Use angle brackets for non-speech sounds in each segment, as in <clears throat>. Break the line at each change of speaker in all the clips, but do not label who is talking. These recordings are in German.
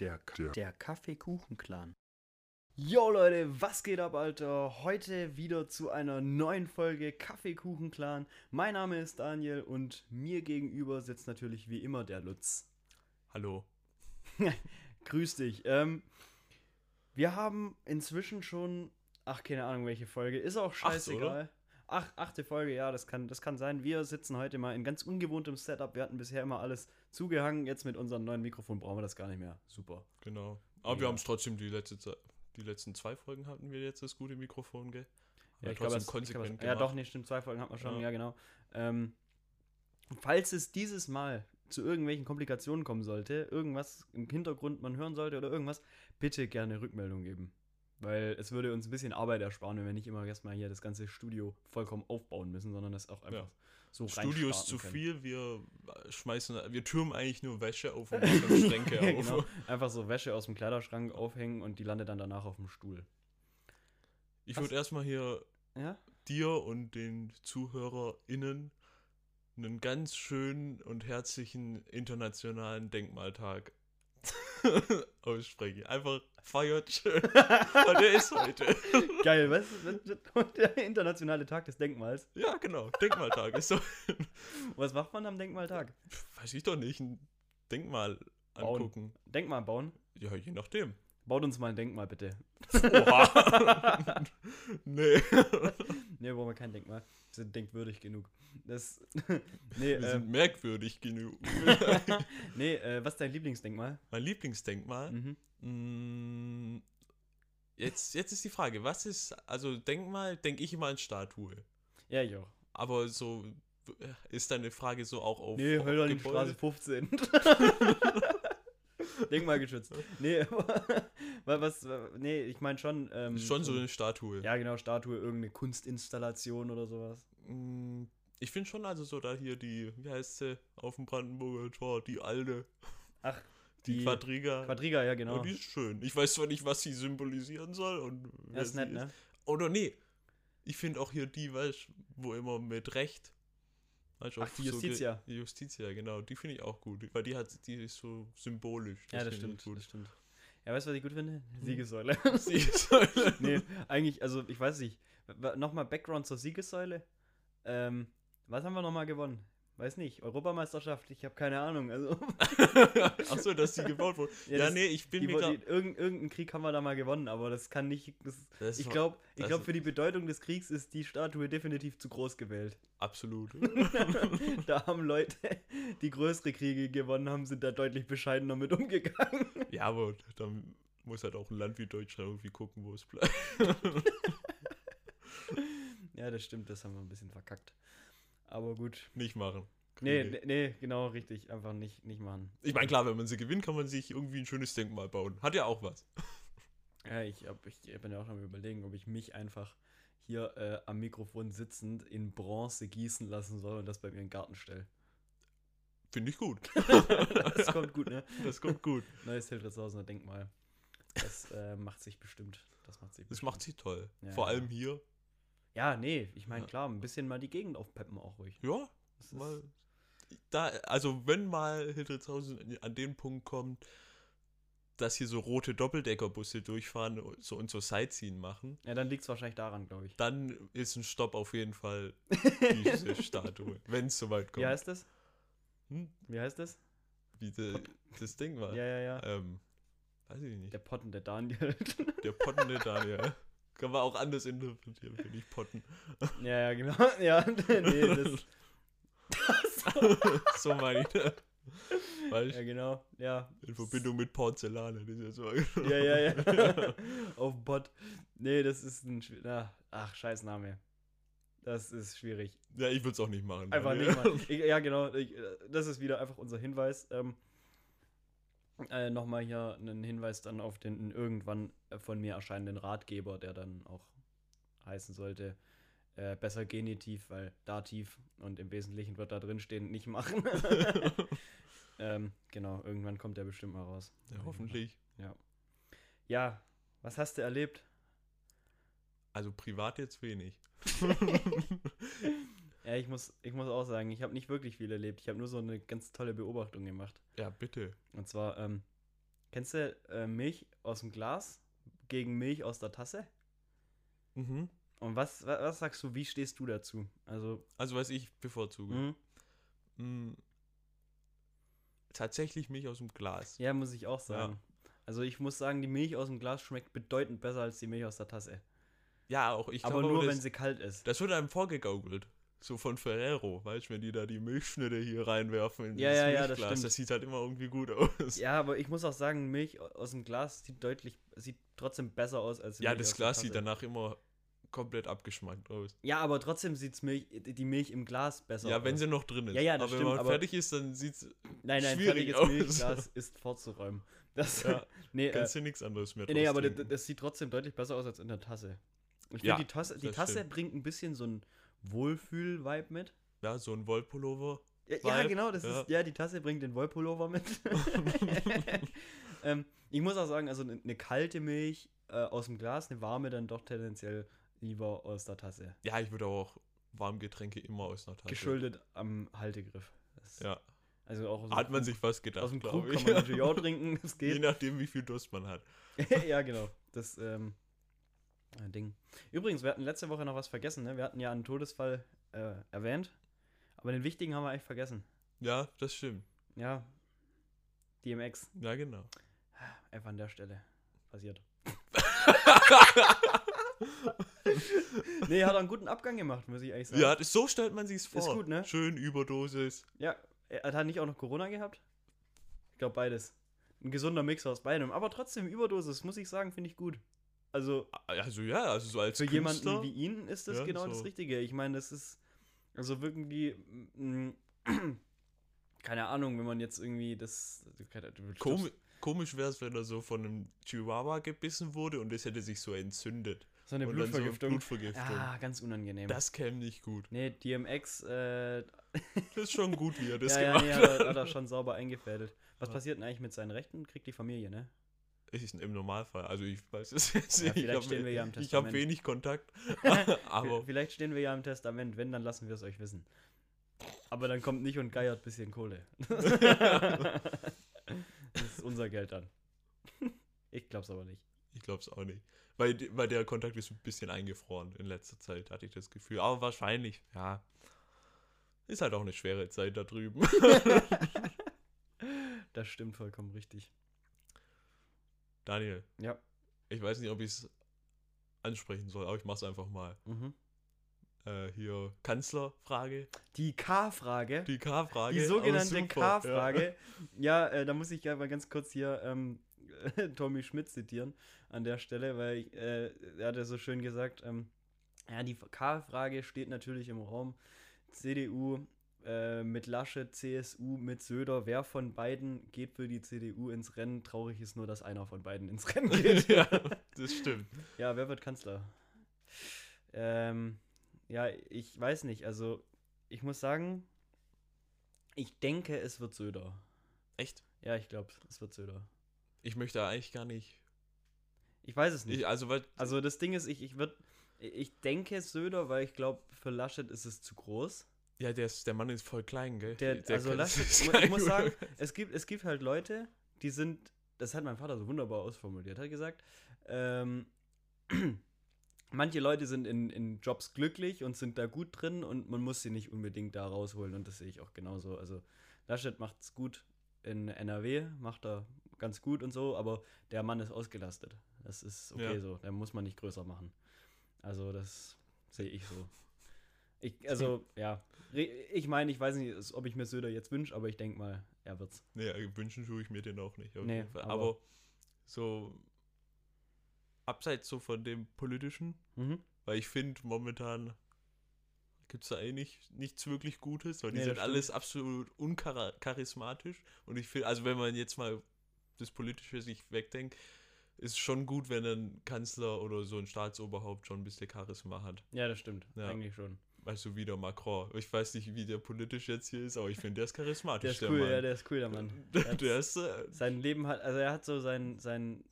Der, der, der Kaffeekuchen-Clan. Yo Leute, was geht ab, Alter? Heute wieder zu einer neuen Folge Kaffeekuchen-Clan. Mein Name ist Daniel und mir gegenüber sitzt natürlich wie immer der Lutz.
Hallo. <laughs>
Grüß dich. Ähm, wir haben inzwischen schon, ach, keine Ahnung, welche Folge. Ist auch scheißegal. Ach, achte Folge, ja, das kann, das kann sein. Wir sitzen heute mal in ganz ungewohntem Setup. Wir hatten bisher immer alles zugehangen. Jetzt mit unserem neuen Mikrofon brauchen wir das gar nicht mehr. Super.
Genau. Aber
Ja.
wir haben es trotzdem die letzte Zeit, die letzten zwei Folgen hatten wir jetzt das gute Mikrofon, gell?
Ja, ich glaube, das- ich
konsequent
glaub, ja, doch, nicht stimmt. Zwei Folgen hat man schon, ja,
Ja.
genau. Ähm, falls es dieses Mal zu irgendwelchen Komplikationen kommen sollte, irgendwas im Hintergrund man hören sollte oder irgendwas, bitte gerne Rückmeldung geben. Weil es würde uns ein bisschen Arbeit ersparen, wenn wir nicht immer erstmal hier das ganze Studio vollkommen aufbauen müssen, sondern das auch einfach
Ja.
so
Studio ist zu
können.
viel, wir schmeißen, wir türmen eigentlich nur Wäsche auf und <laughs> Schränke
Ja,
auf.
genau. Einfach so Wäsche aus dem Kleiderschrank aufhängen und die landet dann danach auf dem Stuhl.
Ich würde erstmal hier
Ja?
dir und den ZuhörerInnen einen ganz schönen und herzlichen internationalen Denkmaltag <laughs> aussprechen. Einfach feiert schön. <laughs> Und der ist heute. <laughs>
Geil, was? was- Der internationale Tag des Denkmals.
Ja, genau. Denkmaltag ist so.
Was macht man am Denkmaltag?
Weiß ich doch nicht. Ein Denkmal
Bauen.
angucken.
Denkmal bauen.
Ja, je nachdem.
Baut uns mal ein Denkmal, bitte.
Oha. <laughs> nee. <laughs>
Ne, brauchen wir kein Denkmal. Wir sind denkwürdig genug. Das. <laughs> nee,
Wir sind
ähm,
merkwürdig genug.
nee äh, was ist dein Lieblingsdenkmal?
mein Lieblingsdenkmal.
Mhm.
Mm, Jetzt, jetzt ist die Frage, was ist, also Denkmal, denke ich immer an Statue.
Ja, ich auch.
Aber so äh, ist deine Frage so auch auf,
Nee,
auf
Hölderlin
Gebäude?
Straße 15. Denkmal geschützt. Nee, aber was, nee, ich meine schon. Ähm,
Schon so eine Statue.
Ja, genau, Statue, irgendeine Kunstinstallation oder sowas.
Mm, Ich finde schon also so da hier die, wie heißt sie, auf dem Brandenburger Tor, die alte,
Ach,
die,
die
Quadriga.
Quadriga, ja, genau.
Ja, die ist schön. Ich weiß zwar nicht, was sie symbolisieren soll und
Ja, ist nett, ne?
Oder nee, ich finde auch hier die, weißt wo immer mit Recht. Weißt,
Ach, die
so
Justitia.
die Justitia, genau. Die finde ich auch gut, weil die hat, die ist so symbolisch.
Ja, das stimmt, das stimmt. Ja, weißt du, was ich gut finde? Siegessäule. <laughs>
Siegessäule. <laughs>
nee, eigentlich, also ich weiß nicht. Nochmal Background zur Siegessäule. Ähm, was haben wir nochmal gewonnen? Weiß nicht. Europameisterschaft, ich habe keine Ahnung. Also, <laughs>
Achso, dass die gebaut wurde. Ja,
das-
nee, ich bin
die,
mir gerade.
irgend, irgendeinen Krieg haben wir da mal gewonnen, aber das kann nicht. Das, ich
war-
glaube, ich
das
glaub, für die Bedeutung des Kriegs ist die Statue definitiv zu groß gewählt.
Absolut. <laughs>
da haben Leute, die größere Kriege gewonnen haben, sind da deutlich bescheidener mit umgegangen.
ja, aber dann muss halt auch ein Land wie Deutschland irgendwie gucken, wo es bleibt. <laughs>
ja, das stimmt, das haben wir ein bisschen verkackt. Aber gut.
Nicht machen.
Nee,
Kriege.
nee, nee, genau, richtig. Einfach nicht, nicht machen.
Ich meine, klar, wenn man sie gewinnt, kann man sich irgendwie ein schönes Denkmal bauen. Hat ja auch was. <laughs>
Ja, ich, hab, ich bin ja auch am überlegen, ob ich mich einfach hier äh, am Mikrofon sitzend in Bronze gießen lassen soll und das bei mir in den Garten stelle.
Finde ich gut. <laughs>
Das kommt gut, ne? <laughs>
Das kommt gut.
Neues Hildritzhausener Denkmal. Das äh, macht sich bestimmt. Das macht sich
Das macht sie toll.
Ja,
Vor
ja.
allem hier.
Ja, nee, ich meine, klar, ein bisschen mal die Gegend aufpeppen auch ruhig.
Ja,
Das
mal. Da, also wenn mal Hildritzhausen an den Punkt kommt, dass hier so rote Doppeldeckerbusse durchfahren so, und so Sightseeing machen,
ja, dann liegt es wahrscheinlich daran, glaube ich.
dann ist ein Stopp auf jeden Fall <laughs> diese Statue, wenn es soweit kommt.
Wie heißt das?
Hm?
Wie heißt das?
Wie de, das Ding war.
Ja, ja, ja.
Ähm, weiß ich nicht.
Der Potten, der Daniel.
Der pottende Daniel. <laughs> Kann man auch anders interpretieren, finde ich, potten.
ja, ja, genau. <laughs> Ja, nee, <laughs> das.
so meine ich das. Weißt
Ja, genau. Ja.
in Verbindung mit Porzellan. Das ist ja so.
Ja, ja, ja. <laughs> Auf dem Bot. Nee, das ist ein. Na, ach, scheiß Name. Das ist schwierig.
Ja, ich würde es auch nicht machen.
Einfach
Daniel.
nicht mal. Ich, ja, genau. Ich, äh, das ist wieder einfach unser Hinweis. Ähm, äh, Nochmal hier einen Hinweis dann auf den irgendwann äh, von mir erscheinenden Ratgeber, der dann auch heißen sollte. Äh, besser Genitiv, weil Dativ und im Wesentlichen wird da drin stehen, nicht machen. <laughs> ähm, genau, irgendwann kommt der bestimmt mal raus.
Ja, hoffentlich.
Ja, was hast du erlebt?
Also privat jetzt wenig. <laughs>
Ja, ich muss, ich muss auch sagen, ich habe nicht wirklich viel erlebt. Ich habe nur so eine ganz tolle Beobachtung gemacht.
ja, bitte.
Und zwar, ähm, Kennst du äh, Milch aus dem Glas gegen Milch aus der Tasse?
Mhm.
Und was, was, was sagst du, wie stehst du dazu? Also,
Also, was ich bevorzuge.
mhm.
Mm, tatsächlich Milch aus dem Glas.
ja, muss ich auch sagen. Also, ich muss sagen, die Milch aus dem Glas schmeckt bedeutend besser als die Milch aus der Tasse.
Ja, auch ich
aber nur,
das,
wenn sie kalt ist.
das wird einem vorgegaukelt. So von Ferrero, weißt du, wenn die da die Milchschnitte hier reinwerfen in
Ja,
dieses
ja, ja, das stimmt.
das sieht halt immer irgendwie gut aus.
Ja, aber ich muss auch sagen, Milch aus dem Glas sieht deutlich, sieht trotzdem besser aus als
Ja,
Milch
das Glas sieht danach immer komplett abgeschmackt aus.
Ja, aber trotzdem sieht Milch, die Milch im Glas besser
ja,
aus.
wenn sie noch drin ist.
Ja, ja, das
aber wenn
stimmt,
man
aber-
fertig ist, dann sieht's
Nein, nein,
schwierig
fertiges
aus.
Milchglas <laughs> ist vorzuräumen. Das,
Ja, <laughs>
nee, äh,
kannst du nichts anderes mehr
nee, aber das, das sieht trotzdem deutlich besser aus als in der Tasse. Ich
Ja,
finde, die Tasse, die Tasse
stimmt.
bringt ein bisschen so ein Wohlfühl-Vibe mit.
Ja, so ein Wollpullover.
Ja, ja genau, das
ja.
ist, ja, die Tasse bringt den Wollpullover mit. <laughs> ähm, ich muss auch sagen, also eine eine kalte Milch äh, aus dem Glas, eine warme dann doch tendenziell lieber aus der Tasse.
Ja, ich würde auch Warmgetränke immer aus einer Tasse.
Geschuldet am Haltegriff. Das,
Ja,
Also auch
hat man
Krug-
sich was gedacht,
Aus dem Krug
ich.
kann man natürlich <laughs> auch trinken, das
Je
geht.
nachdem, wie viel Durst man hat. <laughs>
ja, genau. Das ähm, äh, Ding. Übrigens, wir hatten letzte Woche noch was vergessen, ne? Wir hatten ja einen Todesfall äh, erwähnt, aber den wichtigen haben wir eigentlich vergessen.
Ja, das stimmt.
Ja. DMX.
Ja, genau.
Einfach an der Stelle passiert. <laughs> nee, hat einen guten Abgang gemacht, muss ich eigentlich sagen.
Ja, das- so stellt man sich's vor.
Ist gut, ne?
Schön Überdosis.
Ja, er hat nicht auch noch Corona gehabt? Ich glaube beides. Ein gesunder Mix aus beidem. Aber trotzdem, Überdosis, muss ich sagen, finde ich gut. Also
Also ja, also so als
für
Künstler.
jemanden wie ihn ist das
Ja,
genau
so.
das Richtige. Ich meine, das ist also wirklich, mm, <clears throat> keine Ahnung, wenn man jetzt irgendwie das. keine-
Komi komisch wäre es, wenn er so von einem Chihuahua gebissen wurde und es hätte sich so entzündet.
So eine
und dann so
Blutvergiftung.
Blutvergiftung.
ah, ganz unangenehm.
Das käme nicht gut.
nee, DMX, äh, <laughs>
Das ist schon gut, wie er das
ja, ja,
gemacht
nee,
hat.
er, hat er schon sauber eingefädelt. Was
Ja.
passiert denn eigentlich mit seinen Rechten? Kriegt die Familie, ne?
Ist Im Normalfall. Also ich weiß es jetzt
Ja,
nicht.
vielleicht
ich hab-
stehen wir ja im
Ich habe
Testament.
wenig Kontakt. <laughs> <laughs> aber
Vielleicht stehen wir ja im Testament. Wenn, dann lassen wir es euch wissen. Aber dann kommt nicht und geiert ein bisschen Kohle. <laughs> das ist unser Geld dann. Ich glaub's aber nicht.
ich glaube es auch nicht. Weil, weil der Kontakt ist ein bisschen eingefroren in letzter Zeit, hatte ich das Gefühl. Aber wahrscheinlich, ja. Ist halt auch eine schwere Zeit da drüben.
Das stimmt vollkommen richtig.
Daniel,
Ja.
ich weiß nicht, ob ich es ansprechen soll, aber ich mach's einfach mal.
Mhm.
Äh, hier, Kanzlerfrage.
Die K-Frage.
Die K-Frage.
Die sogenannte K-Frage. Ja, äh, da muss ich ja mal ganz kurz hier ähm, <laughs> Tommy Schmidt zitieren an der Stelle, weil ich, äh, er hat ja so schön gesagt, ähm, ja, die K-Frage steht natürlich im Raum. CDU äh, mit Laschet, CSU mit Söder. Wer von beiden geht für die CDU ins Rennen? Traurig ist nur, dass einer von beiden ins Rennen <laughs> geht.
ja, das stimmt.
Ja, wer wird Kanzler? Ähm, ja, ich weiß nicht. Also, ich muss sagen, ich denke, es wird Söder.
Echt?
Ja, ich glaube, es wird Söder.
Ich möchte eigentlich gar nicht.
Ich weiß es nicht.
Ich, also, weil.
also, das Ding ist, ich, ich würde. Ich denke Söder, weil ich glaube, für Laschet ist es zu groß.
Ja, der, ist, der Mann ist voll klein, gell?
Der, also
kann-
Laschet,
das
ich, ich muss sagen, es gibt, es gibt halt Leute, die sind, das hat mein Vater so wunderbar ausformuliert, hat gesagt, ähm, <clears throat> manche Leute sind in, in Jobs glücklich und sind da gut drin und man muss sie nicht unbedingt da rausholen und das sehe ich auch genauso. Also Laschet macht es gut in NRW, macht er ganz gut und so, aber der Mann ist ausgelastet. Das ist okay
Ja.
so, der muss man nicht größer machen. Also das sehe ich so. Ich, also, ja. Ich meine, ich weiß nicht, ob ich mir Söder jetzt wünsche, aber ich denke mal, er wird's.
Nee, wünschen tue ich mir den auch nicht. Auf
Nee, aber-
Aber, so abseits so von dem politischen,
Mhm.
weil ich finde, momentan gibt es da eigentlich nichts wirklich Gutes, weil die
Nee,
sind
das stimmt.
alles absolut uncharismatisch. Und ich finde, also wenn man jetzt mal das Politische sich wegdenkt, ist schon gut, wenn ein Kanzler oder so ein Staatsoberhaupt schon ein bisschen Charisma hat.
Ja, das stimmt.
Ja.
Eigentlich schon.
Also wie der Macron. Ich weiß nicht, wie der politisch jetzt hier ist, aber ich finde, der ist charismatisch.
Der ist cool,
Mann.
ja, der ist cool, der Mann. <laughs>
Der,
Der
der ist. Äh,
Sein Leben hat, also er hat so sein, sein,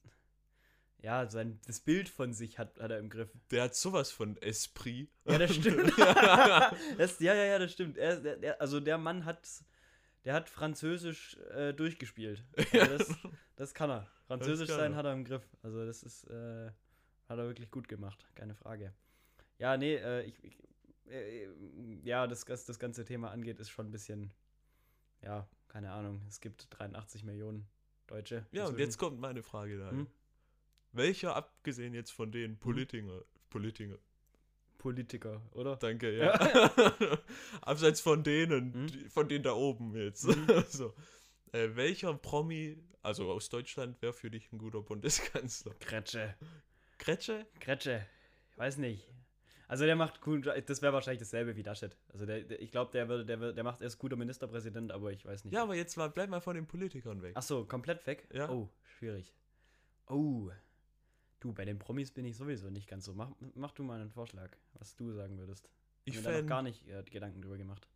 ja, sein, das Bild von sich hat, hat er im Griff.
Der hat sowas von Esprit.
Ja, das stimmt. <laughs> das, ja, ja, ja, das stimmt. Er, der, der, also der Mann hat, der hat Französisch äh, durchgespielt. Also das, Das kann er. Französisch
kann
sein
er.
hat er im Griff. Also das ist, äh, hat er wirklich gut gemacht, keine Frage. Ja, nee, äh, ich, ich äh, ja, das, das ganze Thema angeht, ist schon ein bisschen, ja, keine Ahnung. Es gibt 83 Millionen Deutsche.
Ja, und
inzwischen.
jetzt kommt meine Frage da.
Hm?
Welcher, abgesehen jetzt von den Politiker, Politiker,
Politiker, oder?
danke, ja. <laughs> Abseits von denen,
Hm?
die, von denen da oben jetzt.
Mhm. <laughs>
so. Äh, welcher Promi, also aus Deutschland, wäre für dich ein guter Bundeskanzler?
Kretsche.
Kretsche?
Kretsche. Ich weiß nicht. Also der macht gut, das wäre wahrscheinlich dasselbe wie Laschet. Also der, der ich glaube, der würde, der, der macht erst guter Ministerpräsident, aber ich weiß nicht.
Ja, aber jetzt mal, bleib mal von den Politikern weg.
Ach so, komplett weg?
Ja.
Oh, schwierig. Oh. Du, bei den Promis bin ich sowieso nicht ganz so. Mach, mach du mal einen Vorschlag, was du sagen würdest.
ich
Hab mir da noch
fände
gar nicht äh, Gedanken drüber gemacht.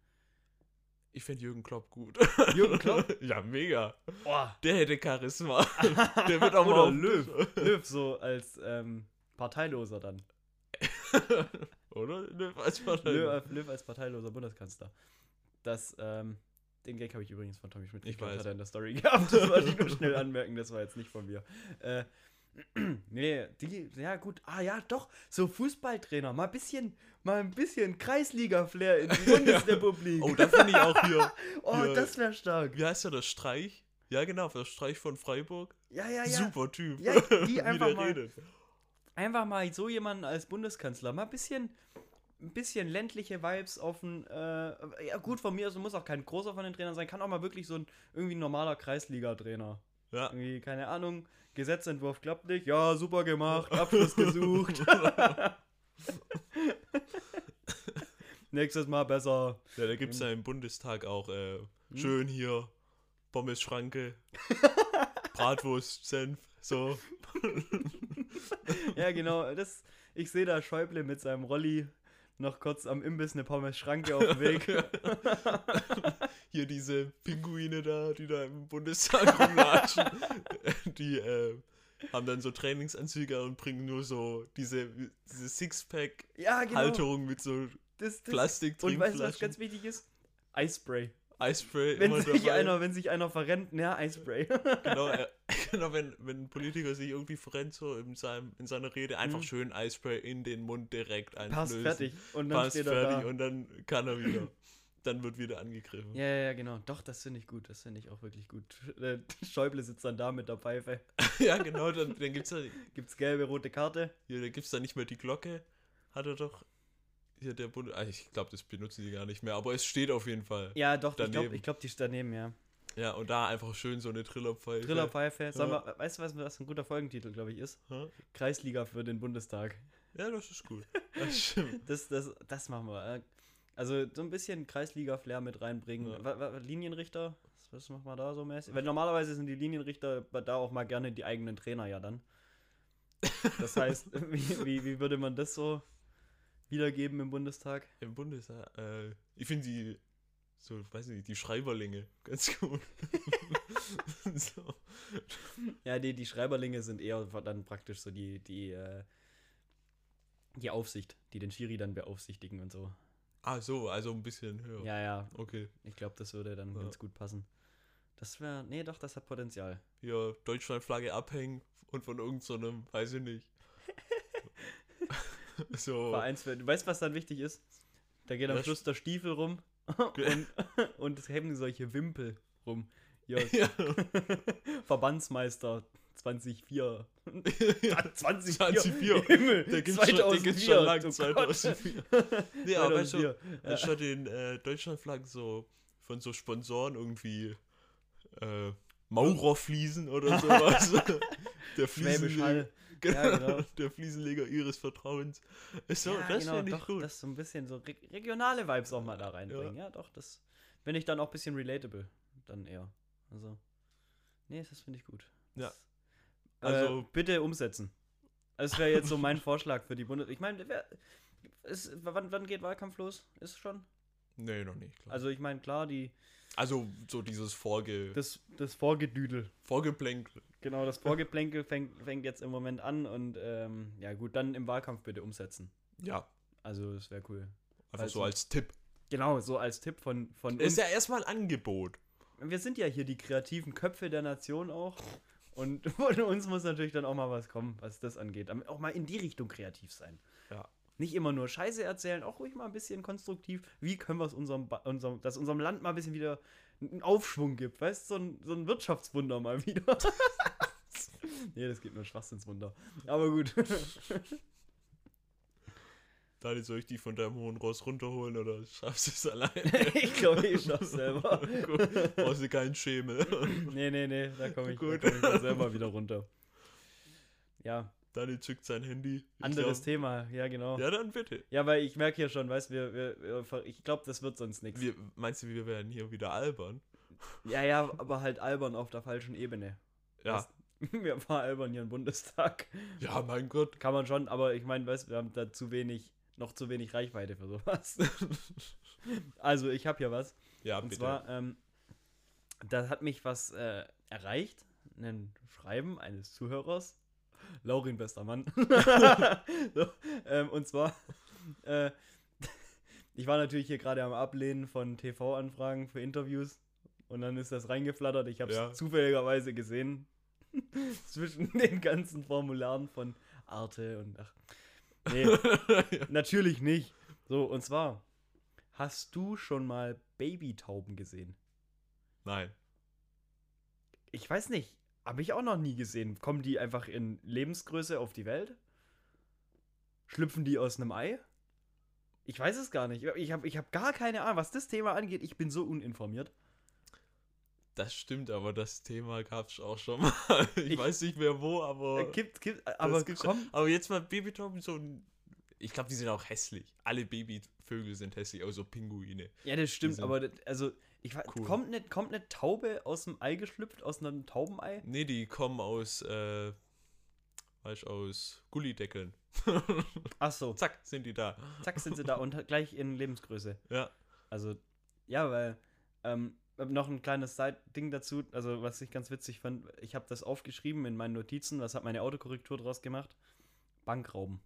ich fänd Jürgen Klopp gut.
Jürgen Klopp? <laughs>
ja, mega.
Boah.
Der hätte Charisma. <laughs> Der wird auch mal
Oder Löw. Löw so als ähm, Parteiloser dann. <laughs>
Oder? Löw als Partei.
Löw, als parteiloser Bundeskanzler. Das, ähm, den Gag habe ich übrigens von Tommy Schmidt
Ich
geklaut,
weiß.
hat er in der Story <laughs> gehabt. Das wollte ich nur schnell <laughs> anmerken, das war jetzt nicht von mir. Äh, <clears throat> nee, die, ja gut, ah ja, doch, so Fußballtrainer, mal ein bisschen, mal ein bisschen Kreisliga-Flair in die Bundesrepublik.
Oh, da finde ich auch hier.
oh,
hier-
das wäre stark.
Wie heißt der, der Streich? Ja, genau, der Streich von Freiburg.
Ja, ja, ja.
Super Typ.
Ja, die
Wie
einfach
der
mal-
redet.
Einfach mal so jemanden als Bundeskanzler, mal ein bisschen, ein bisschen ländliche Vibes auf ein, äh, ja gut, von mir aus muss auch kein großer von den Trainern sein, kann auch mal wirklich so ein irgendwie ein normaler Kreisliga-Trainer.
Ja.
Irgendwie, keine Ahnung, Gesetzentwurf klappt nicht, ja, super gemacht, <laughs> Abschluss gesucht. <laughs> Nächstes Mal besser.
ja, da gibt es ja im Bundestag auch äh,
Hm?
schön hier Pommes-Schranke, <laughs> Bratwurst, Senf, so. <laughs>
Ja, genau, das, ich sehe da Schäuble mit seinem Rolli noch kurz am Imbiss eine Pommes-Schranke auf dem Weg. <laughs>
hier diese Pinguine da, die da im Bundestag rumlatschen, <laughs> die äh, haben dann so Trainingsanzüge und bringen nur so diese, diese Sixpack-Halterung
ja, genau.
mit so
Das, das,
Plastik
Und weißt du, was ganz wichtig ist? Eispray.
Eispray
Wenn
immer
sich,
dabei.
einer, wenn sich einer verrennt, <laughs> <laughs> ja, Eispray.
Genau, äh, genau wenn, wenn ein Politiker sich irgendwie verrennt so in, seinem, in seiner Rede, einfach
Mhm.
schön Eispray in den Mund direkt
Passt
einflößen.
fertig. Und dann
Passt
steht er
fertig
da.
und dann kann er wieder. dann wird wieder angegriffen.
Ja, ja, ja, genau. Doch, das finde ich gut. Das finde ich auch wirklich gut. <laughs> Äh, Schäuble sitzt dann da mit der Pfeife.
ja, genau, dann, dann gibt es da,
Gibt's gelbe, rote Karte.
hier, da gibt's da nicht mehr die Glocke. Hat er doch. Hier der Bund. Ah, ich glaube, das benutzen die gar nicht mehr, aber es steht auf jeden Fall.
Ja, doch, ich glaube,
Daneben.
ich glaub, die ist daneben, ja.
Ja, und da einfach schön so eine Trillerpfeife.
Trillerpfeife.
Ja.
mal, weißt du, was, was ein guter Folgentitel, glaube ich, ist?
Hä?
Kreisliga für den Bundestag.
Ja, das ist gut. Das stimmt. <laughs>
Das, das, das machen wir. äh. Also so ein bisschen Kreisliga-Flair mit reinbringen.
Ja.
Linienrichter, was, was machen wir da so mäßig? Weil normalerweise sind die Linienrichter da auch mal gerne die eigenen Trainer ja dann. Das heißt, <laughs> wie, wie, wie würde man das so wiedergeben im Bundestag?
Im Bundestag. Äh, ich finde die. So, weiß nicht, die Schreiberlinge ganz gut. <laughs> so.
Ja, die, die Schreiberlinge sind eher dann praktisch so die, die, äh, die Aufsicht, die den Schiri dann beaufsichtigen und so.
Ah, so, also ein bisschen höher.
Ja, ja,
Okay.
ich glaube, das würde dann
Ja.
ganz gut passen. Das wäre, nee, doch, das hat Potenzial.
Hier Deutschlandflage abhängen und von irgendeinem, weiß ich nicht. <laughs> <laughs> so.
Vereins du weißt, was dann wichtig ist? Da geht am Schluss der Stiefel rum <laughs> und, und es hängen solche Wimpel rum. Ja. <laughs> Verbandsmeister 2004.
ja.
2004.
2004.
Himmel,
Der gibt's schon, den gibt's schon lang,
oh
2004. nee, aber
2004. Ja.
anstatt den äh, Deutschlandflaggen so von so Sponsoren irgendwie äh, Maurerfliesen oder sowas. der
Hall. <laughs>
genau,
Ja, genau.
der Fliesenleger ihres Vertrauens. Ist so,
ja,
das
genau,
finde ich
doch,
gut.
das so ein bisschen so re regionale Vibes auch mal da reinbringen. Ja, doch, das finde ich dann auch ein bisschen relatable. Dann eher. Also, nee, das finde ich gut.
Ja.
Das,
Also-
äh, bitte umsetzen. Das wäre jetzt so mein <laughs> Vorschlag für die Bundes... Ich meine, wann, wann geht Wahlkampf los? Ist schon?
nee, noch nicht. Klar.
Also ich meine, klar, die,
Also so dieses Vorge
das, das Vorgedüdel.
Vorgeplänkel.
Genau, das Vorgeplänkel fängt, fängt jetzt im Moment an und ähm, ja gut, dann im Wahlkampf bitte umsetzen.
Ja,
Also das wäre cool.
einfach
Also-
so als Tipp.
Genau, so als Tipp von, von
Ist
uns.
ja erstmal ein Angebot.
Wir sind ja hier die kreativen Köpfe der Nation auch. Und <laughs> von uns muss natürlich dann auch mal was kommen, was das angeht. Auch mal in die Richtung kreativ sein.
Ja.
Nicht immer nur Scheiße erzählen, auch ruhig mal ein bisschen konstruktiv. Wie können wir es unserem, unserem, dass unserem Land mal ein bisschen wieder einen Aufschwung gibt, weißt du, so ein, so ein Wirtschaftswunder mal wieder. <laughs> nee, das gibt nur Schwachsinnswunder. Aber gut. <laughs>
Daniel, soll ich die von deinem hohen Ross runterholen oder schaffst du es alleine? <laughs>
ich glaube, ich schaff's selber.
Gut, Brauchst du keinen Schemel.
Nee, nee, nee, da komme ich, komm ich selber wieder runter. Ja,
Daniel zückt sein Handy. Ich
anderes
glaub-
Thema, ja, genau. Ja,
Ja, dann bitte.
weil ich merke hier schon, weißt wir, wir, wir ich glaube, das wird sonst nichts.
Meinst du, wir werden hier wieder albern?
Ja, ja, aber halt albern auf der falschen Ebene.
Ja.
Was- <laughs> Wir albern hier im Bundestag.
Ja, mein Gott.
Kann man schon, aber ich meine, weißt wir haben da zu wenig, noch zu wenig Reichweite für sowas. <laughs> also, ich habe hier was.
Ja,
Und
bitte.
zwar, ähm, da hat mich was äh, erreicht, ein Schreiben eines Zuhörers. Laurin, bester Mann. <laughs> <laughs> so, ähm, und zwar, äh, <laughs> ich war natürlich hier gerade am Ablehnen von TV-Anfragen für Interviews und dann ist das reingeflattert. Ich habe es
Ja.
zufälligerweise gesehen zwischen den ganzen Formularen von Arte und ach. Nee, natürlich nicht. So, und zwar, hast du schon mal Babytauben gesehen?
Nein.
Ich weiß nicht. Habe ich auch noch nie gesehen. Kommen die einfach in Lebensgröße auf die Welt? Schlüpfen die aus einem Ei? Ich weiß es gar nicht. Ich habe ich hab gar keine Ahnung, was das Thema angeht. Ich bin so uninformiert.
Das stimmt, aber das Thema gab es auch schon mal. <laughs> Ich,
Ich-
weiß nicht mehr wo, aber.
Äh, Gibt, gibt, aber komm.
Aber jetzt mal Babytauben so ein. Ich glaube, die sind auch hässlich. Alle Babyvögel sind hässlich, außer Pinguine.
Ja, das stimmt, aber also, ich weiß,
cool.
kommt, eine, kommt eine Taube aus dem Ei geschlüpft, aus einem Taubenei?
Nee, die kommen aus, äh, weißt du, aus Gullideckeln. <laughs>
Ach so,
Zack, sind die da.
zack sind sie da <laughs> und gleich in Lebensgröße.
Ja.
Also, ja, weil ähm, noch ein kleines Side-Ding dazu, also was ich ganz witzig fand, ich habe das aufgeschrieben in meinen Notizen, was hat meine Autokorrektur draus gemacht? Bankrauben.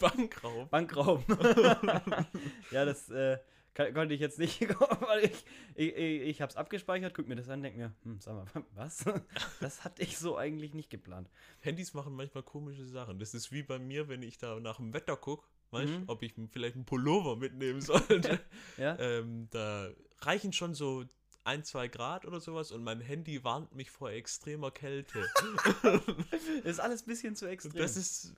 Bankraub. <laughs>
Bankrauben. ja, das äh, kann, konnte ich jetzt nicht, <laughs> weil ich, ich, ich, habe es abgespeichert, guck mir das an, denk mir, hm, sag mal, <laughs> was? <laughs> Das hatte ich so eigentlich nicht geplant.
Handys machen manchmal komische Sachen. Das ist wie bei mir, wenn ich da nach dem Wetter gucke, weißt
Mhm.
ob ich vielleicht einen Pullover mitnehmen sollte.
Ja?
ähm, da reichen schon so ein, zwei Grad oder sowas und mein Handy warnt mich vor extremer Kälte.
ist alles ein bisschen zu extrem.
das ist.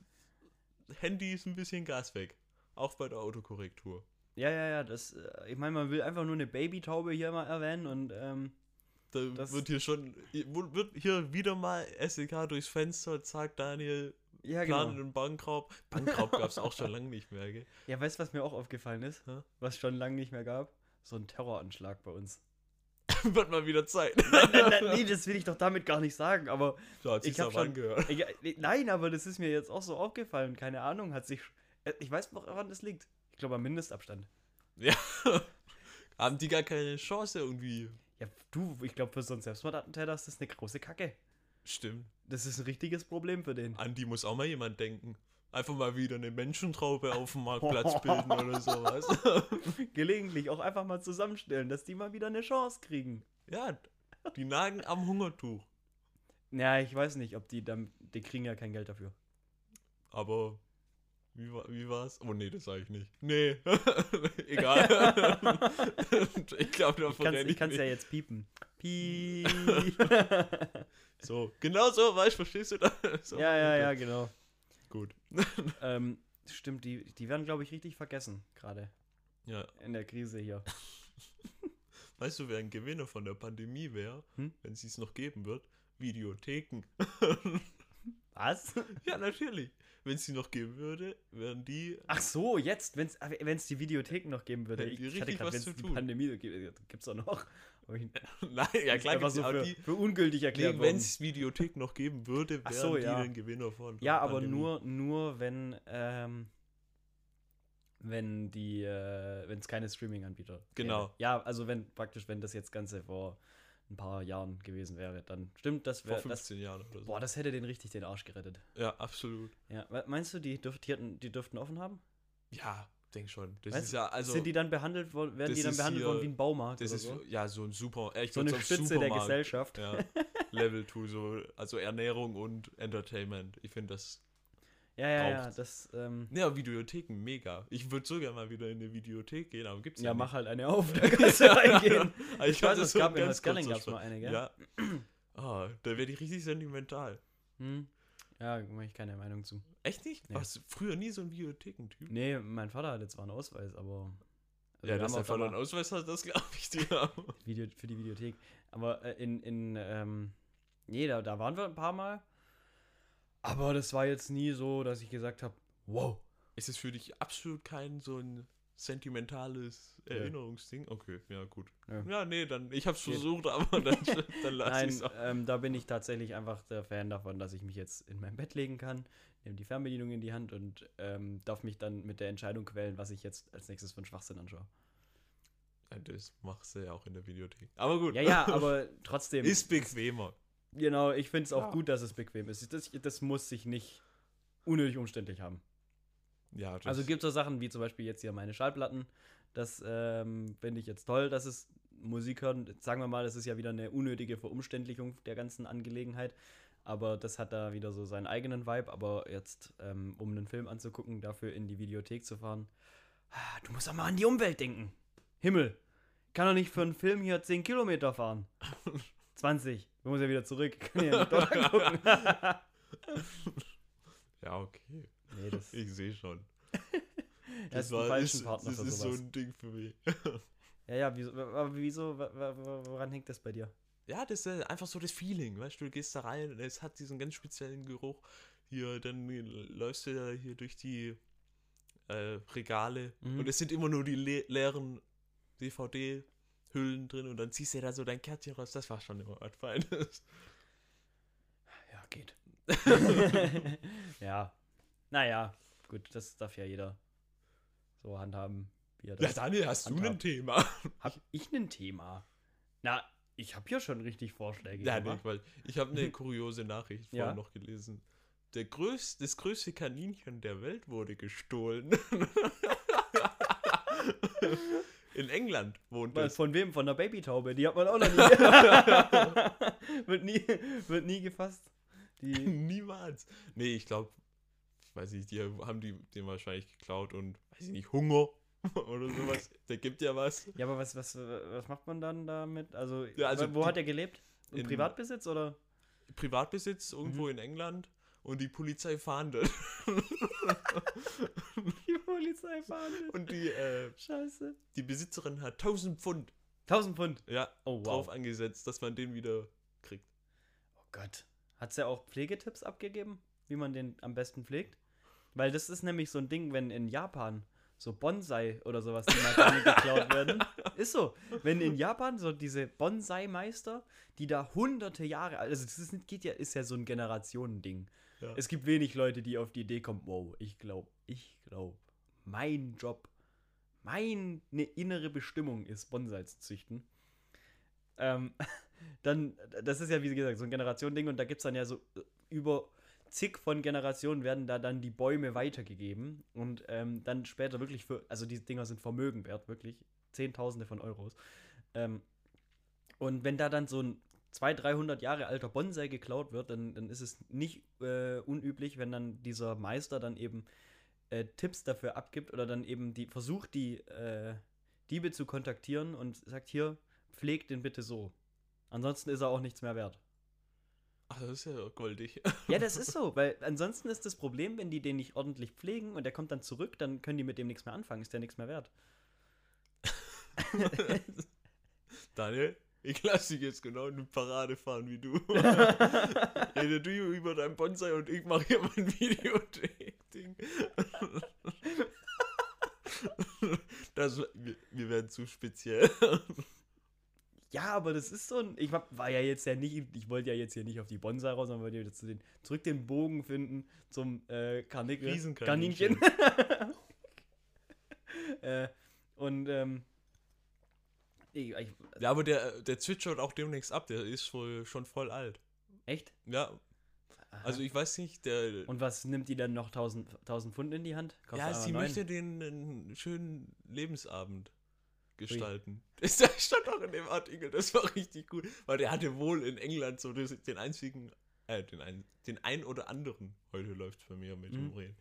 Handy ist ein bisschen Gas weg. Auch bei der Autokorrektur.
Ja, ja, ja, das, äh, ich meine, man will einfach nur eine Babytaube hier mal erwähnen und, ähm,
Da
Das-
wird hier schon. Wird hier wieder mal SEK durchs Fenster, zack, Daniel,
ja,
planen
genau.
einen Bankraub. Bankraub gab es auch schon <laughs> lange nicht mehr, gell?
Ja, weißt du, was mir auch aufgefallen ist?
Hä?
Was schon lange nicht mehr gab? So ein Terroranschlag bei uns. <laughs>
Wird mal wieder Zeit. <laughs>
nein, nein, nein, nee, das will ich doch damit gar nicht sagen, aber
So hat
Ich
sich's
hab
aber
schon-
angehört.
ich, äh, nein, aber das ist mir jetzt auch so aufgefallen. Keine Ahnung, hat sich. äh, Ich weiß noch, woran das liegt. Ich glaube am Mindestabstand.
Ja. <laughs> Haben die gar keine Chance irgendwie?
Ja, du, ich glaube, für so einen Selbstmordattentäter ist das eine große Kacke.
Stimmt.
Das ist ein richtiges Problem für den.
An die muss auch mal jemand denken. Einfach mal wieder eine Menschentraube auf dem Marktplatz bilden oder sowas. <laughs>
Gelegentlich auch einfach mal zusammenstellen, dass die mal wieder eine Chance kriegen.
ja, die nagen am Hungertuch.
Ja, ich weiß nicht, ob die dann. Die kriegen ja kein Geld dafür.
Aber wie, war, wie war's? Oh nee, das sage ich nicht. Nee. <laughs> Egal. <laughs> ich glaube, da
Ich kann's,
verrenne
ich
ich
kann's
nicht.
ja jetzt piepen. Piep. <laughs>
So, genau so, weißt du, verstehst du das? So,
ja, ja,
okay.
ja, genau.
Gut.
Ähm, stimmt, die, die werden, glaube ich, richtig vergessen, gerade
Ja.
in der Krise hier.
Weißt du, wer ein Gewinner von der Pandemie wäre,
Hm?
wenn sie es noch geben wird? Videotheken.
Was?
ja, natürlich. Wenn es sie noch geben würde, wären die.
Ach so, jetzt, wenn es die Videotheken noch geben würde.
Die
Ich hatte gerade, wenn es die. Pandemie gibt, gibt es auch noch. <laughs>
Nein, ja klar,
einfach so für,
die.
für ungültig erklärt
Nee, wenn es Videotheken noch geben würde, wären
so,
die
ja.
den Gewinner von.
Ja, aber
Pandemie.
nur, nur wenn, ähm, wenn die, äh, wenn es keine Streaming-Anbieter
Genau.
Gäbe. Ja, also wenn praktisch, wenn das jetzt Ganze vor ein paar Jahren gewesen wäre, dann stimmt, das
Vor
wäre,
15
das,
Jahren oder so.
boah, das hätte den richtig den Arsch gerettet.
Ja, absolut.
Ja, meinst du, die, dürft, die, die dürften offen haben?
Ja, denk schon. Das
Weißt
ist ja, also.
Sind die dann behandelt worden, werden die dann behandelt worden wie ein Baumarkt
das ist
so?
ja so ein super. Ich
So eine Stütze der
Supermarkt.
Gesellschaft.
Ja. Level to, so, also Ernährung und Entertainment. Ich finde das.
Ja, ja, ja, das, ähm,
Ja, Videotheken, mega. Ich würde sogar mal wieder in eine Videothek gehen, aber gibt's
ja,
ja,
mach
nicht.
halt eine auf, da <laughs> kannst du reingehen.
Aber
Ich weiß, es
so
gab in
kurzen
gab's mal eine, gell?
Ja. Ah, da werde ich richtig sentimental.
Hm. Ja, mache ich keine Meinung zu.
Echt nicht?
Nee.
Warst du früher nie so ein Videothekentyp?
Nee, mein Vater hatte zwar einen Ausweis, aber. also
ja, dass
auch
Vater einen Ausweis hat, das glaube ich dir.
Video, für die Videothek. Aber äh, in, in, ähm, nee, da, da waren wir ein paar Mal. Aber das war jetzt nie so, dass ich gesagt habe, wow.
Ist es für dich absolut kein so ein sentimentales
Nö.
Erinnerungsding? Okay, ja, gut.
Nö.
Ja, nee, dann, ich hab's versucht, aber dann, <laughs> dann lass
Nein,
ich's auch.
ähm, da bin ich tatsächlich einfach der Fan davon, dass ich mich jetzt in mein Bett legen kann, nehme die Fernbedienung in die Hand und ähm, darf mich dann mit der Entscheidung quälen, was ich jetzt als nächstes für einen Schwachsinn anschaue.
Ja, das machst du ja auch in der Videothek. Aber gut.
Ja, ja, <laughs> aber trotzdem.
Ist bequemer.
Genau, ich finde es auch
Ja.
gut, dass es bequem ist. Das, das muss sich nicht unnötig umständlich haben.
Ja, das,
Also gibt es so Sachen wie zum Beispiel jetzt hier meine Schallplatten. Das ähm, finde ich jetzt toll, dass es Musik hören. Sagen wir mal, das ist ja wieder eine unnötige Verumständlichung der ganzen Angelegenheit. Aber das hat da wieder so seinen eigenen Vibe. Aber jetzt, ähm, um einen Film anzugucken, dafür in die Videothek zu fahren, ah, du musst doch mal an die Umwelt denken. Himmel. Kann doch nicht für einen Film hier 10 Kilometer fahren. <laughs> 20. Wir muss ja wieder zurück. <laughs> Kann ja nicht <laughs> dort angucken. <laughs>
ja, okay.
nee, das,
Ich sehe schon.
das ist ein falschen Partner
das ist so ein Ding für mich.
Ja, ja, wieso, aber wieso, woran hängt das bei dir?
Ja, das ist äh, einfach so das Feeling, weißt du, du gehst da rein und es hat diesen ganz speziellen Geruch. Hier, dann läufst du da hier durch die äh, Regale
Mhm.
und es sind immer nur die le leeren DVD-Hüllen drin und dann ziehst du da so dein Kärtchen raus. Das war schon immer was Feines.
Ja, geht. <laughs> ja. Naja, gut, das darf ja jeder so handhaben, wie er
Ja,
das.
Daniel, hast du
handhabt.
ein Thema?
Hab ich ein Thema? Na, ich habe ja schon richtig Vorschläge
Ja,
gemacht.
nicht, weil ich habe eine <laughs> kuriose Nachricht vorhin
Ja.
noch gelesen. Der größ das größte Kaninchen der Welt wurde gestohlen. <laughs> In England wohnt es.
Von wem? Von der Babytaube. Die hat man auch noch nie. <laughs> wird, nie wird nie gefasst. Die, <laughs>
Niemals. Nee, ich glaube, ich weiß nicht, die haben die den wahrscheinlich geklaut und, weiß ich nicht, Hunger <laughs> oder sowas. Der gibt ja was.
ja, aber was, was, was macht man dann damit? Also,
Ja, also
wo
die-
hat er gelebt? Im
in-
Privatbesitz oder?
Privatbesitz irgendwo
Mhm.
in England und die Polizei fahndet. <laughs>
Die Polizei fahren.
Und die, äh,
Scheiße.
die Besitzerin hat 1000 Pfund
1000 Pfund.
ja,
Oh, wow.
drauf angesetzt, dass man den wieder kriegt.
Oh Gott. Hat sie auch Pflegetipps abgegeben, wie man den am besten pflegt? Weil das ist nämlich so ein Ding, wenn in Japan so Bonsai oder sowas, die mal geklaut <laughs> werden. Ist so. Wenn in Japan so diese Bonsai-Meister, die da hunderte Jahre, also das ist, geht ja, ist ja so ein Generationending. Es gibt wenig Leute, die auf die Idee kommen, wow, ich glaube, ich glaube, mein Job, meine innere Bestimmung ist, Bonsai zu züchten. Ähm, <laughs> dann, das ist ja, wie gesagt, so ein Generationending und da gibt es dann ja so äh, über zig von Generationen werden da dann die Bäume weitergegeben und ähm, dann später wirklich für, also die Dinger sind Vermögen wert, wirklich Zehntausende von Euros. Ähm, und wenn da dann so ein 200, 300 Jahre alter Bonsai geklaut wird, dann, dann ist es nicht äh, unüblich, wenn dann dieser Meister dann eben äh, Tipps dafür abgibt oder dann eben die versucht, die äh, Diebe zu kontaktieren und sagt, hier, pflegt den bitte so. Ansonsten ist er auch nichts mehr wert.
Ach, das ist ja goldig.
Ja, das <laughs> ist so, weil ansonsten ist das Problem, wenn die den nicht ordentlich pflegen und der kommt dann zurück, dann können die mit dem nichts mehr anfangen, ist der nichts mehr wert. <laughs>
Daniel, ich lasse dich jetzt genau in eine Parade fahren wie du. <laughs> Rede du über dein Bonsai und ich mache hier mein Videothek-Ding. Das, wir, wir werden zu speziell.
Ja, aber das ist so ein. Ich war ja jetzt ja nicht. Ich wollte ja jetzt hier nicht auf die Bonsai raus, sondern wollte zu den, zurück den Bogen finden zum äh, Karnickel.
Riesenkaninchen.
Kaninchen. <laughs> äh, und ähm. Ich,
Ja, aber der, der zwitschert auch demnächst ab. Der ist wohl schon voll alt.
echt?
Ja,
Aha.
also ich weiß nicht, der.
und was nimmt die dann noch 1000, 1000 Pfund in die Hand? Kaufst
ja, sie
einmal neun?
möchte den einen schönen Lebensabend. gestalten. <laughs> Das stand auch in dem Artikel, das war richtig gut. Weil der hatte wohl in England so den einzigen, äh, den, ein, den ein oder anderen, heute läuft bei mir mit dem
Mhm.
Reden,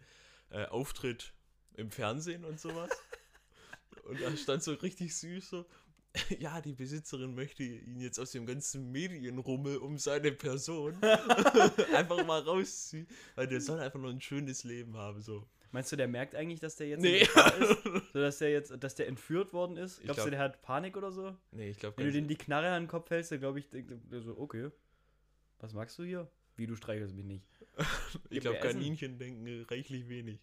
äh, Auftritt im Fernsehen und sowas. <laughs> und da stand so richtig süß so, <laughs> ja, die Besitzerin möchte ihn jetzt aus dem ganzen Medienrummel um seine Person <laughs> <laughs> einfach mal rausziehen, weil der soll einfach nur ein schönes Leben haben, so.
Meinst du, der merkt eigentlich, dass der jetzt
Nee.
ist? So, dass der jetzt, dass der entführt worden ist? Glaubst
glaub-
du, der hat Panik oder so?
nee, ich glaube
Wenn du den die Knarre an den Kopf hältst, dann glaube ich, der so, okay. Was magst du hier? Wie, du streichelst mich nicht.
Ich glaube. Kaninchen denken reichlich wenig.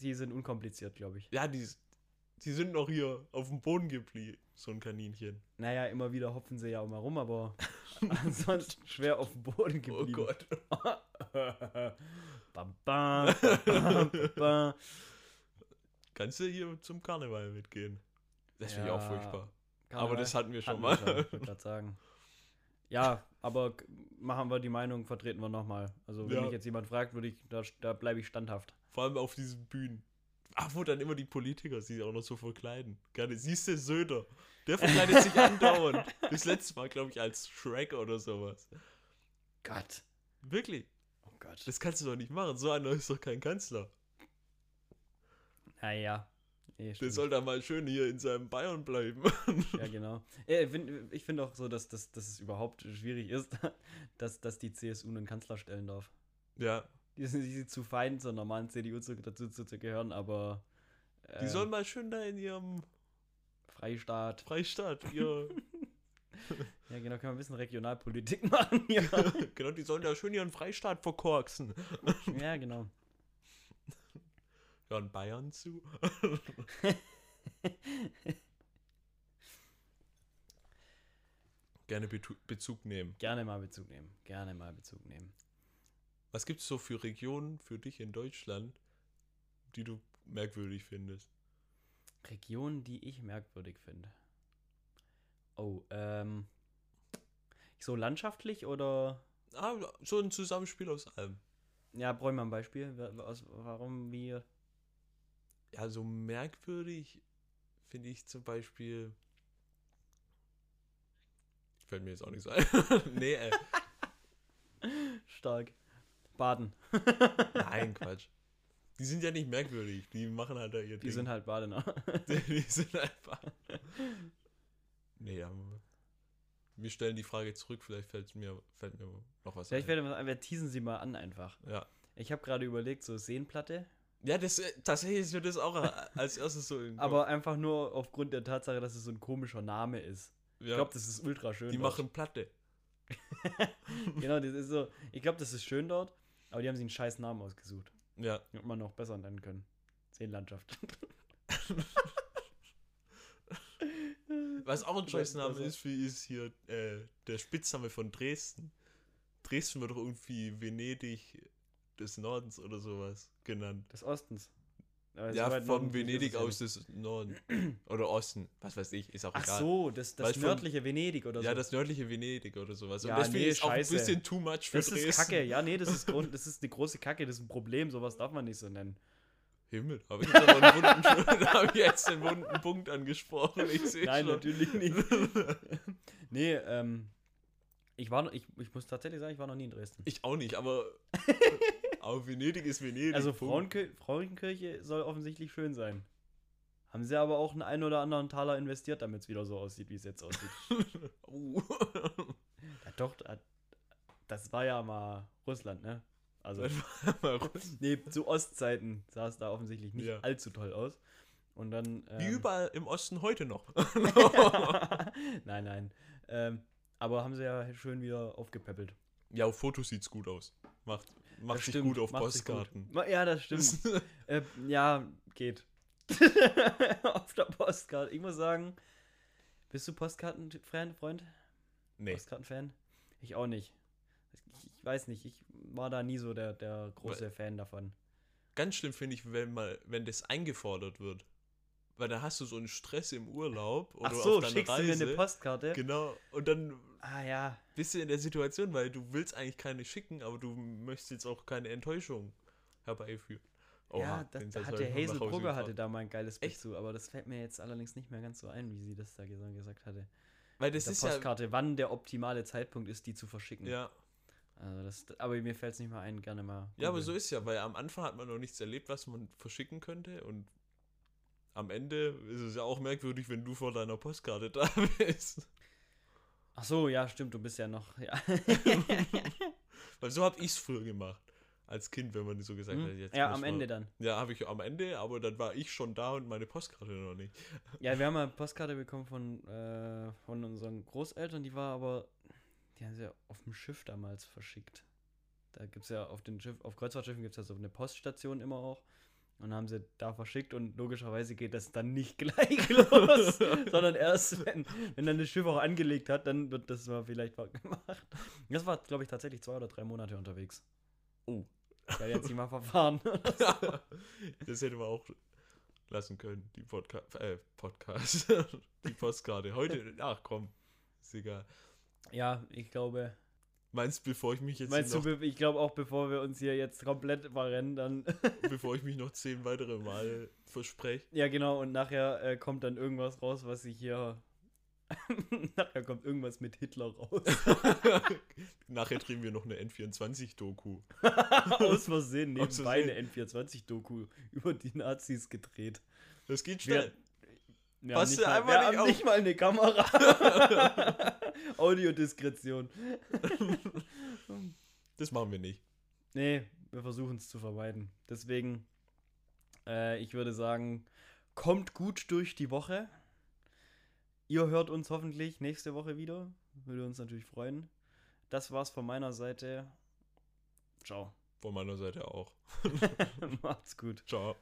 Die sind unkompliziert, glaube ich.
Ja, die, die sind noch hier auf dem Boden geblieben, so ein Kaninchen.
Naja, immer wieder hopfen sie ja auch mal rum, aber <laughs> ansonsten schwer auf dem Boden
Oh
geblieben.
Gott. <laughs>
bam, bam, bam, bam.
Kannst du hier zum Karneval mitgehen? Das finde ich auch
Ja,
furchtbar.
Karneval
Aber das hatten wir schon
hatten
mal.
ich gerade sagen. Ja, aber machen wir die Meinung, vertreten wir nochmal. Also, wenn
Ja.
mich jetzt jemand fragt, würde ich, da, da bleibe ich standhaft.
Vor allem auf diesen Bühnen. Ach, wo dann immer die Politiker sich auch noch so verkleiden. Gerne. Siehst du, Söder. Der verkleidet sich andauernd. Das letzte Mal, glaube ich, als Shrek oder sowas.
Gott.
Wirklich.
Oh Gott.
Das kannst du doch nicht machen. So einer ist doch kein Kanzler.
Naja. Nee,
Der soll da mal schön hier in seinem Bayern bleiben.
Ja, genau. Äh, Ich finde ich find auch so, dass, dass, dass es überhaupt schwierig ist, <laughs> dass, dass die CSU einen Kanzler stellen darf.
ja.
Die sind, die sind zu fein zur normalen CDU zu, dazu zu, zu gehören, aber
Die
äh,
sollen mal schön da in ihrem
Freistaat.
Freistaat, ihr, <laughs> <laughs>
Ja, genau, können wir ein bisschen Regionalpolitik <laughs> machen hier.
genau, die sollen da schön ihren Freistaat verkorksen.
ja, genau.
Hören Bayern zu. Gerne Bezug nehmen.
Gerne mal Bezug nehmen. Gerne mal Bezug nehmen.
Was gibt es so für Regionen für dich in Deutschland, die du merkwürdig findest?
Regionen, die ich merkwürdig finde. Oh, ähm. So landschaftlich oder.
Ah, so ein Zusammenspiel aus allem.
Ja, brauche ich mal ein Beispiel. Warum wir.
Ja, so merkwürdig finde ich zum Beispiel. Fällt mir jetzt auch nicht so ein. <laughs> nee, äh, <laughs>
Stark. Baden.
nein, Quatsch. Die sind ja nicht merkwürdig. Die machen halt da ihr
Die
Ding.
sind halt Badener. <laughs>
die sind einfach. Nee, aber wir stellen die Frage zurück. Vielleicht fällt mir, fällt mir noch was
Vielleicht
ein.
werden wir, wir teasen sie mal an einfach.
Ja.
Ich habe gerade überlegt, so Seenplatte,
Ja, das, äh, tatsächlich ist mir das auch als erstes so
aber einfach nur aufgrund der Tatsache, dass es so ein komischer Name ist.
Ja,
Ich glaube, das ist ultra schön.
die
dort.
machen Platte. <laughs>
genau, das ist so. Ich glaube, das ist schön dort, aber die haben sich einen scheiß Namen ausgesucht.
Ja.
Hätte man noch besser nennen können. Seenlandschaft.
Was auch ein Scheißname
besser.
ist, für ist hier äh, der Spitzname von Dresden. Dresden wird doch irgendwie Venedig des Nordens oder sowas genannt.
Des Ostens.
Ja,
weit
von Venedig
ja
aus des Norden. oder Osten. Was weiß ich, ist auch
Ach
egal.
so, das, das
Weil von-
nördliche Venedig oder
Ja,
so.
das nördliche Venedig oder sowas.
Ja,
Und deswegen
nee,
ist auch ein bisschen too much für
das
Dresden.
ist Kacke. Ja, nee, das ist, <laughs> Grund, das ist eine große Kacke. Das ist ein Problem. Sowas darf man nicht so nennen.
Himmel, habe ich, <laughs> hab ich jetzt einen wunden Punkt angesprochen.
Nein,
schon.
natürlich nicht. <laughs> nee, ähm. Ich war ich, ich muss tatsächlich sagen, ich war noch nie in Dresden.
Ich auch nicht, aber, aber Venedig ist Venedig.
Also. Frauenkir Frauenkirche soll offensichtlich schön sein. Haben sie aber auch einen ein oder anderen Taler investiert, damit es wieder so aussieht, wie es jetzt aussieht.
Uh. <laughs>
ja, doch, da- das war ja mal Russland, ne? Also, nee, zu Ostzeiten sah es da offensichtlich nicht
Ja.
allzu toll aus. Und dann.
Wie
ähm,
überall im Osten heute noch. <laughs> <laughs>
nein, nein. Ähm, aber haben sie ja schön wieder aufgepäppelt.
ja, auf Fotos sieht's gut aus. Macht, macht sich gut auf
gut.
Postkarten.
Ma- Ja, das stimmt. <laughs> äh, ja, geht. <laughs> auf der Postkarte. Ich muss sagen, bist du Postkarten-Fan, Freund?
nee.
Postkarten-Fan? Ich auch nicht. Ich, ich weiß nicht, ich war da nie so der, der große Fan davon.
Ganz schlimm finde ich, wenn mal, wenn das eingefordert wird. Weil da hast du so einen Stress im Urlaub oder
Ach so,
auf deiner
schickst du
Reise.
mir eine Postkarte?
Genau. Und dann
Ah ja.
bist du in der Situation, weil du willst eigentlich keine schicken, aber du möchtest jetzt auch keine Enttäuschung herbeiführen.
ja,
den
das, da hatte Hazel Brugger hatte da mal ein geiles Bild
Echt?
zu, aber das fällt mir jetzt allerdings nicht mehr ganz so ein, wie sie das da gesa- gesagt hatte.
Weil das ist ja.
Postkarte, wann der optimale Zeitpunkt ist, die zu verschicken.
Ja,
Also das, aber mir fällt es nicht mehr ein, gerne mal.
ja, aber so ist ja, weil am Anfang hat man noch nichts erlebt, was man verschicken könnte und am Ende ist es ja auch merkwürdig, wenn du vor deiner Postkarte <laughs> da bist.
Ach so, ja, stimmt, du bist ja noch. Ja, <laughs>
Weil so habe ich es früher gemacht. Als Kind, wenn man so gesagt hat,
Hm?
jetzt
ja am Ende dann.
Ja, habe ich am Ende, aber dann war ich schon da und meine Postkarte noch nicht. <laughs>
Ja, wir haben eine Postkarte bekommen von, äh, von unseren Großeltern, die war aber, die haben sie ja auf dem Schiff damals verschickt. Da gibt es ja auf den Schiff, auf Kreuzfahrtschiffen gibt es ja so eine Poststation immer auch. Und haben sie da verschickt und logischerweise geht das dann nicht <laughs> gleich los, <laughs> sondern erst, wenn, wenn dann das Schiff auch angelegt hat, dann wird das mal vielleicht gemacht. Das war, glaube ich, tatsächlich zwei oder drei Monate unterwegs.
Oh.
Ich werde jetzt nicht mal verfahren. <laughs>
das hätte man auch lassen können, die Podca äh, Podcast. die Postkarte. Heute, ach komm, ist egal.
ja, ich glaube,
Meinst du, bevor ich mich jetzt
Meinst du, ich glaube auch, bevor wir uns hier jetzt komplett verrennen, dann. <laughs>
bevor ich mich noch zehn weitere Mal verspreche?
ja, genau, und nachher äh, kommt dann irgendwas raus, was ich hier. <laughs> nachher kommt irgendwas mit Hitler raus. <laughs>
Nachher drehen wir noch eine N24-Doku.
Aus Versehen
Aus
nebenbei eine N24-Doku über die Nazis gedreht.
Das geht schnell.
Wir
Passt
nicht mal,
einfach
wir
nicht
haben nicht mal eine Kamera. <laughs> Audiodiskretion. <laughs>
Das machen wir nicht.
Nee, wir versuchen es zu vermeiden. Deswegen, äh, ich würde sagen, kommt gut durch die Woche. Ihr hört uns hoffentlich nächste Woche wieder. Würde uns natürlich freuen. Das war's von meiner Seite. Ciao.
Von meiner Seite auch. <laughs>
Macht's gut.
Ciao.